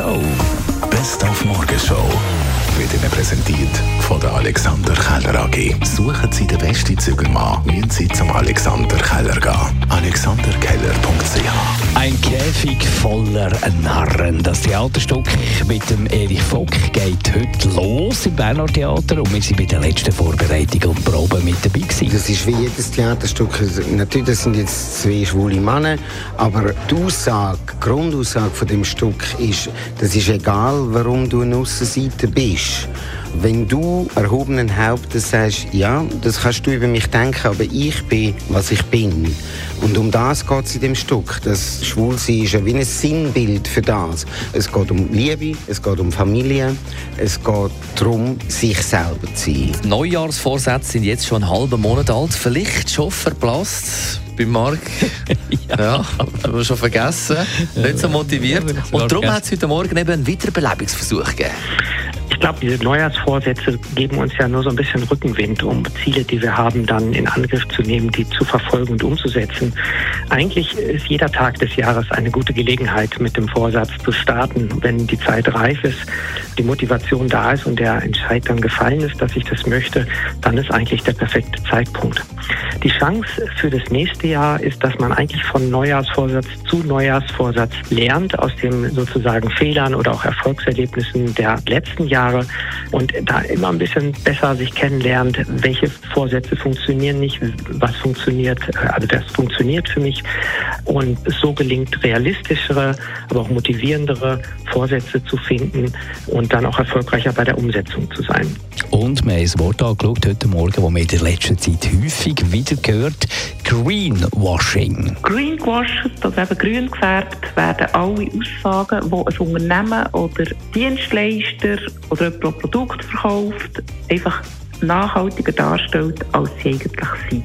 Morgenshow. Best auf Morgenshow wird Ihnen präsentiert von der Alexander Keller AG. Suchen Sie den besten Zügelmann, müssen Sie zum Alexander Keller Käfig voller Narren. Das Theaterstück mit dem Erich Vock geht heute los im Berner Theater und wir sind bei der letzten Vorbereitung und Probe mit dabei gewesen. Das ist wie jedes Theaterstück. Natürlich, das sind jetzt zwei schwule Männer, aber die Aussage, die Grundaussage von dem Stück ist, das ist egal, warum du eine Aussenseite bist. Wenn du erhobenen Hauptes sagst, ja, das kannst du über mich denken, aber ich bin, was ich bin. Und um das geht es in dem Stück. Das Schwulsein ist ja wie ein Sinnbild für das. Es geht um Liebe, es geht um Familie, es geht darum, sich selber zu sein. Neujahrsvorsätze sind jetzt schon einen halben Monat alt. Vielleicht schon verblasst bei Marc. ja, ja haben wir schon vergessen. Nicht so motiviert. Und darum hat es heute Morgen eben einen Wiederbelebungsversuch gegeben. Ich glaube, diese Neujahrsvorsätze geben uns ja nur so ein bisschen Rückenwind, um Ziele, die wir haben, dann in Angriff zu nehmen, die zu verfolgen und umzusetzen. Eigentlich ist jeder Tag des Jahres eine gute Gelegenheit, mit dem Vorsatz zu starten. Wenn die Zeit reif ist, die Motivation da ist und der Entscheid dann gefallen ist, dass ich das möchte, dann ist eigentlich der perfekte Zeitpunkt. Die Chance für das nächste Jahr ist, dass man eigentlich von Neujahrsvorsatz zu Neujahrsvorsatz lernt, aus den sozusagen Fehlern oder auch Erfolgserlebnissen der letzten Jahre und da immer ein bisschen besser sich kennenlernt, welche Vorsätze funktionieren nicht, was funktioniert, also das funktioniert für mich und so gelingt, realistischere, aber auch motivierendere Vorsätze zu finden und dann auch erfolgreicher bei der Umsetzung zu sein. Und wir haben ein Wort angeschaut heute Morgen, das man in der letzten Zeit häufig wieder gehört. Greenwashing. Greenwashed, also eben grün gefärbt, werden alle Aussagen, die ein Unternehmen oder Dienstleister oder jemand, der Produkte verkauft, einfach nachhaltiger darstellt, als sie eigentlich sind.